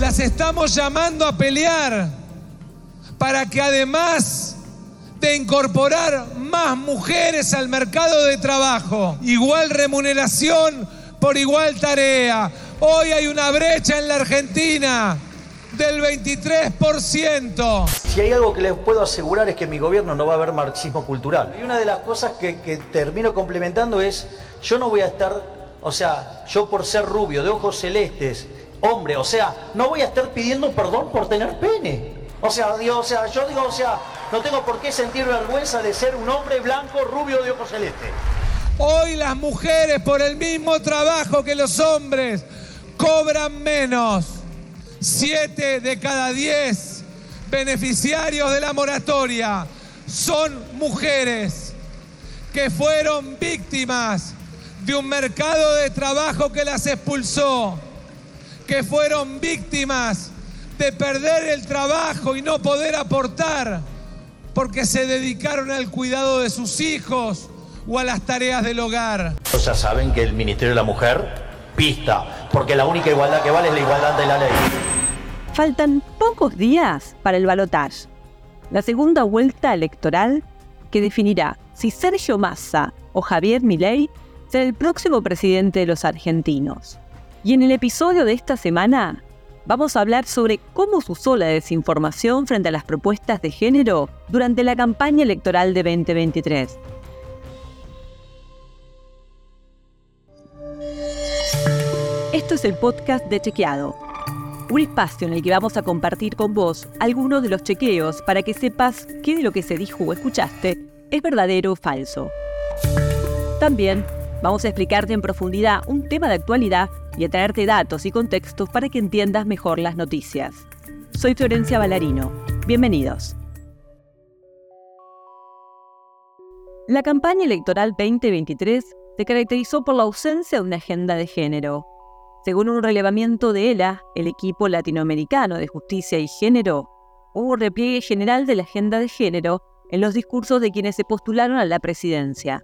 Las estamos llamando a pelear para que además de incorporar más mujeres al mercado de trabajo, igual remuneración por igual tarea. Hoy hay una brecha en la Argentina del 23%. Si hay algo que les puedo asegurar es que en mi gobierno no va a haber marxismo cultural. Y una de las cosas que, que termino complementando es, yo no voy a estar, o sea, yo por ser rubio, de ojos celestes, hombre, o sea, no voy a estar pidiendo perdón por tener pene. O sea, digo, o sea, yo digo, o sea, no tengo por qué sentir vergüenza de ser un hombre blanco, rubio, de ojos celestes. Hoy las mujeres por el mismo trabajo que los hombres cobran menos. Siete de cada diez beneficiarios de la moratoria son mujeres que fueron víctimas de un mercado de trabajo que las expulsó, que fueron víctimas de perder el trabajo y no poder aportar porque se dedicaron al cuidado de sus hijos o a las tareas del hogar. Ya saben que el Ministerio de la Mujer pista, porque la única igualdad que vale es la igualdad de la ley. Faltan pocos días para el balotaje, la segunda vuelta electoral que definirá si Sergio Massa o Javier Milei será el próximo presidente de los argentinos. Y en el episodio de esta semana vamos a hablar sobre cómo se usó la desinformación frente a las propuestas de género durante la campaña electoral de 2023. Esto es el podcast de Chequeado, un espacio en el que vamos a compartir con vos algunos de los chequeos para que sepas qué de lo que se dijo o escuchaste es verdadero o falso. También vamos a explicarte en profundidad un tema de actualidad y a traerte datos y contextos para que entiendas mejor las noticias. Soy Florencia Ballarino. Bienvenidos. La campaña electoral 2023 se caracterizó por la ausencia de una agenda de género. Según un relevamiento de ELA, el equipo latinoamericano de justicia y género, hubo un repliegue general de la agenda de género en los discursos de quienes se postularon a la presidencia.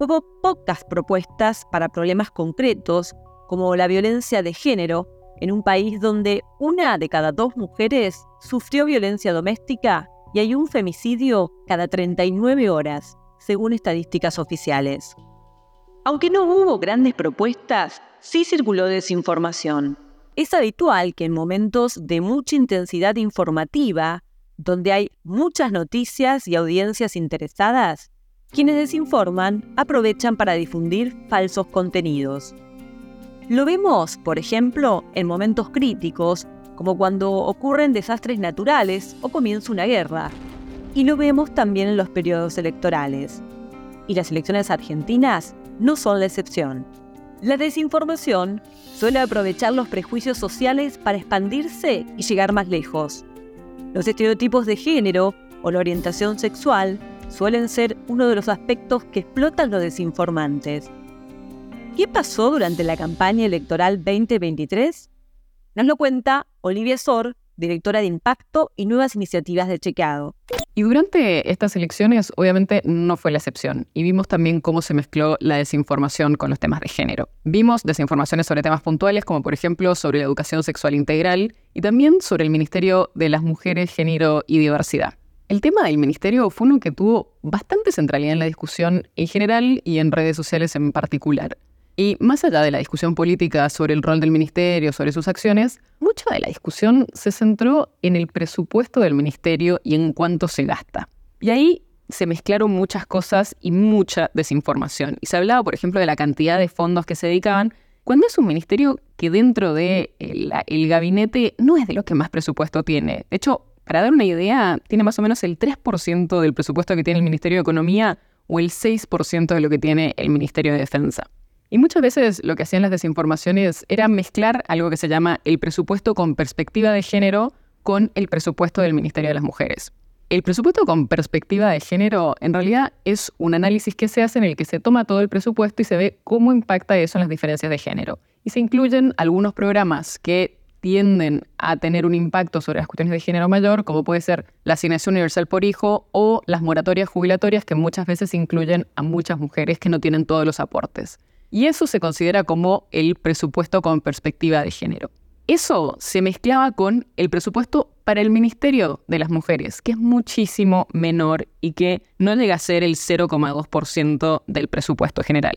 Hubo pocas propuestas para problemas concretos, como la violencia de género, en un país donde una de cada dos mujeres sufrió violencia doméstica y hay un femicidio cada 39 horas, según estadísticas oficiales. Aunque no hubo grandes propuestas, sí circuló desinformación. Es habitual que en momentos de mucha intensidad informativa, donde hay muchas noticias y audiencias interesadas, quienes desinforman aprovechan para difundir falsos contenidos. Lo vemos, por ejemplo, en momentos críticos, como cuando ocurren desastres naturales o comienza una guerra. Y lo vemos también en los periodos electorales. Y las elecciones argentinas no son la excepción. La desinformación suele aprovechar los prejuicios sociales para expandirse y llegar más lejos. Los estereotipos de género o la orientación sexual suelen ser uno de los aspectos que explotan los desinformantes. ¿Qué pasó durante la campaña electoral 2023? Nos lo cuenta Olivia Sor, directora de Impacto y Nuevas Iniciativas de Chequeado. Y durante estas elecciones, obviamente, no fue la excepción. Y vimos también cómo se mezcló la desinformación con los temas de género. Vimos desinformaciones sobre temas puntuales, como por ejemplo sobre la educación sexual integral, y también sobre el Ministerio de las Mujeres, Género y Diversidad. El tema del ministerio fue uno que tuvo bastante centralidad en la discusión en general y en redes sociales en particular. Y más allá de la discusión política sobre el rol del ministerio, sobre sus acciones, mucha de la discusión se centró en el presupuesto del ministerio y en cuánto se gasta. Y ahí se mezclaron muchas cosas y mucha desinformación. Y se hablaba, por ejemplo, de la cantidad de fondos que se dedicaban, cuando es un ministerio que dentro del de el gabinete no es de lo que más presupuesto tiene. De hecho, para dar una idea, tiene más o menos el 3% del presupuesto que tiene el Ministerio de Economía o el 6% de lo que tiene el Ministerio de Defensa. Y muchas veces lo que hacían las desinformaciones era mezclar algo que se llama el presupuesto con perspectiva de género con el presupuesto del Ministerio de las Mujeres. El presupuesto con perspectiva de género en realidad es un análisis que se hace en el que se toma todo el presupuesto y se ve cómo impacta eso en las diferencias de género. Y se incluyen algunos programas que tienden a tener un impacto sobre las cuestiones de género mayor, como puede ser la asignación universal por hijo o las moratorias jubilatorias que muchas veces incluyen a muchas mujeres que no tienen todos los aportes. Y eso se considera como el presupuesto con perspectiva de género. eso se mezclaba con el presupuesto para el Ministerio de las Mujeres, que es muchísimo menor y que no llega a ser el 0,2% del presupuesto general.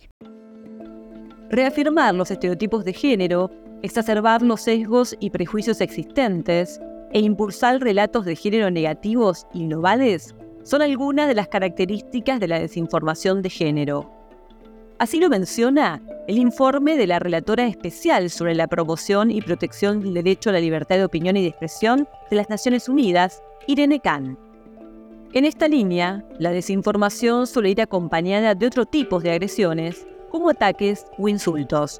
Reafirmar los estereotipos de género, exacerbar los sesgos y prejuicios existentes e impulsar relatos de género negativos y globales son algunas de las características de la desinformación de género. Así lo menciona el informe de la Relatora Especial sobre la promoción y protección del derecho a la libertad de opinión y de expresión de las Naciones Unidas, Irene Khan. En esta línea, la desinformación suele ir acompañada de otro tipo de agresiones, como ataques o insultos.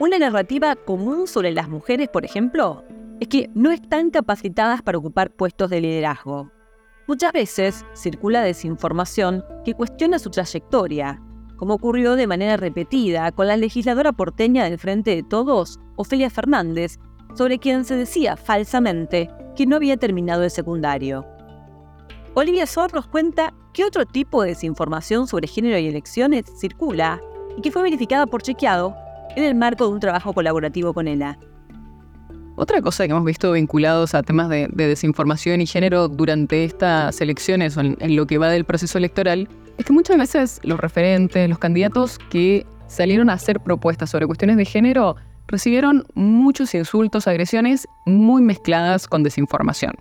Una narrativa común sobre las mujeres, por ejemplo, es que no están capacitadas para ocupar puestos de liderazgo. Muchas veces circula desinformación que cuestiona su trayectoria, como ocurrió de manera repetida con la legisladora porteña del Frente de Todos, Ofelia Fernández, sobre quien se decía falsamente que no había terminado el secundario. Olivia Sor nos cuenta qué otro tipo de desinformación sobre género y elecciones circula y que fue verificada por Chequeado en el marco de un trabajo colaborativo con ELA. Otra cosa que hemos visto vinculados a temas de, desinformación y género durante estas elecciones o en lo que va del proceso electoral es que muchas veces los referentes, los candidatos que salieron a hacer propuestas sobre cuestiones de género recibieron muchos insultos, agresiones muy mezcladas con desinformación.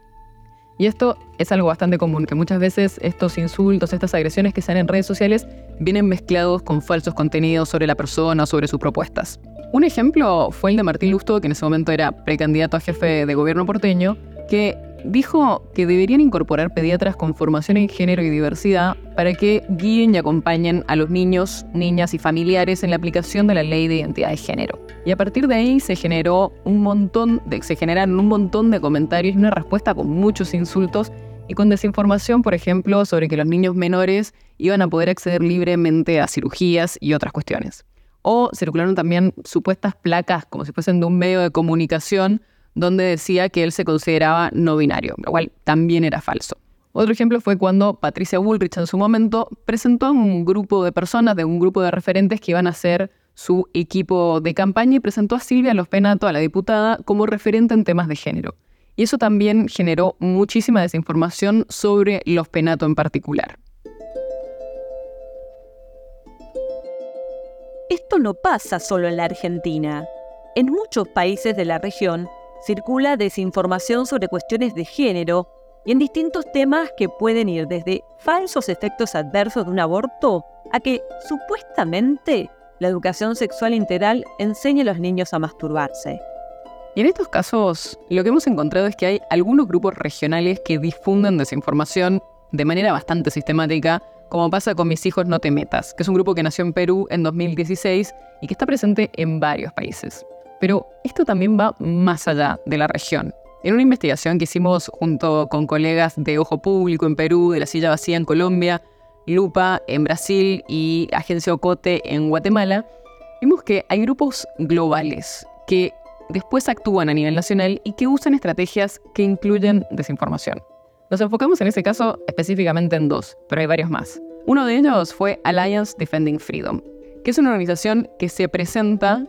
Y esto es algo bastante común, que muchas veces estos insultos, estas agresiones que se dan en redes sociales vienen mezclados con falsos contenidos sobre la persona sobre sus propuestas. Un ejemplo fue el de Martín Lusto, que en ese momento era precandidato a jefe de gobierno porteño, que dijo que deberían incorporar pediatras con formación en género y diversidad para que guíen y acompañen a los niños, niñas y familiares en la aplicación de la ley de identidad de género. Y a partir de ahí se generó un montón de, se generaron un montón de comentarios y una respuesta con muchos insultos y con desinformación, por ejemplo, sobre que los niños menores iban a poder acceder libremente a cirugías y otras cuestiones. O circularon también supuestas placas como si fuesen de un medio de comunicación donde decía que él se consideraba no binario, lo cual también era falso. Otro ejemplo fue cuando Patricia Bullrich en su momento presentó a un grupo de personas, de un grupo de referentes que iban a ser su equipo de campaña y presentó a Silvia Los Penato, a la diputada, como referente en temas de género. Y eso también generó muchísima desinformación sobre Los Penato en particular. Esto no pasa solo en la Argentina. En muchos países de la región circula desinformación sobre cuestiones de género y en distintos temas que pueden ir desde falsos efectos adversos de un aborto a que supuestamente la educación sexual integral enseña a los niños a masturbarse. Y en estos casos, lo que hemos encontrado es que hay algunos grupos regionales que difunden desinformación de manera bastante sistemática, como pasa con Mis hijos no te metas, que es un grupo que nació en Perú en 2016 y que está presente en varios países. Pero esto también va más allá de la región. En una investigación que hicimos junto con colegas de Ojo Público en Perú, de la Silla Vacía en Colombia, Lupa en Brasil y Agencia Ocote en Guatemala, vimos que hay grupos globales que después actúan a nivel nacional y que usan estrategias que incluyen desinformación. Nos enfocamos en ese caso específicamente en dos, pero hay varios más. Uno de ellos fue Alliance Defending Freedom, que es una organización que se presenta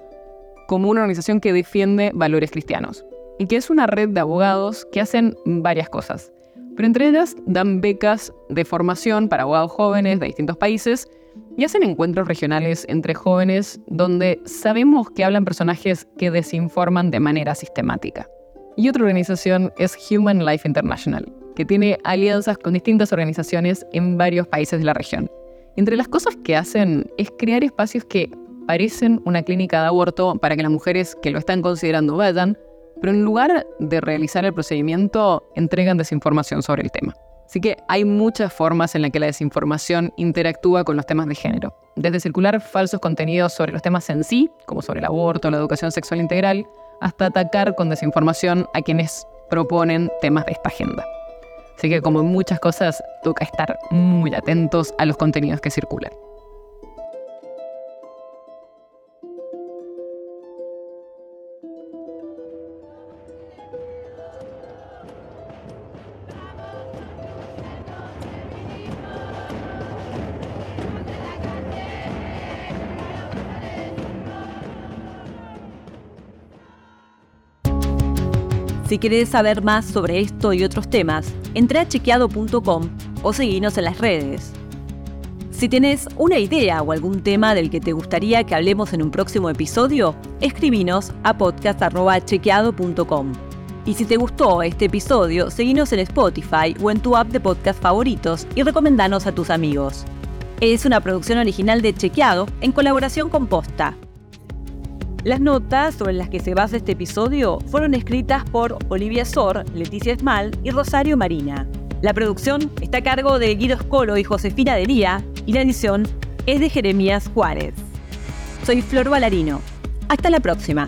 como una organización que defiende valores cristianos y que es una red de abogados que hacen varias cosas. Pero entre ellas dan becas de formación para abogados jóvenes de distintos países y hacen encuentros regionales entre jóvenes donde sabemos que hablan personajes que desinforman de manera sistemática. Y otra organización es Human Life International, que tiene alianzas con distintas organizaciones en varios países de la región. Entre las cosas que hacen es crear espacios que parecen una clínica de aborto para que las mujeres que lo están considerando vayan, pero en lugar de realizar el procedimiento, entregan desinformación sobre el tema. Así que hay muchas formas en las que la desinformación interactúa con los temas de género, desde circular falsos contenidos sobre los temas en sí, como sobre el aborto la educación sexual integral, hasta atacar con desinformación a quienes proponen temas de esta agenda. Así que como en muchas cosas, toca estar muy atentos a los contenidos que circulan. Si querés saber más sobre esto y otros temas, entra a chequeado.com o seguinos en las redes. Si tenés una idea o algún tema del que te gustaría que hablemos en un próximo episodio, escribinos a podcast.chequeado.com. Y si te gustó este episodio, seguinos en Spotify o en tu app de podcast favoritos y recomendanos a tus amigos. Es una producción original de Chequeado en colaboración con Posta. Las notas sobre las que se basa este episodio fueron escritas por Olivia Sor, Leticia Esmal y Rosario Marina. La producción está a cargo de Guido Escolo y Josefina Delía y la edición es de Jeremías Juárez. Soy Flor Valarino. Hasta la próxima.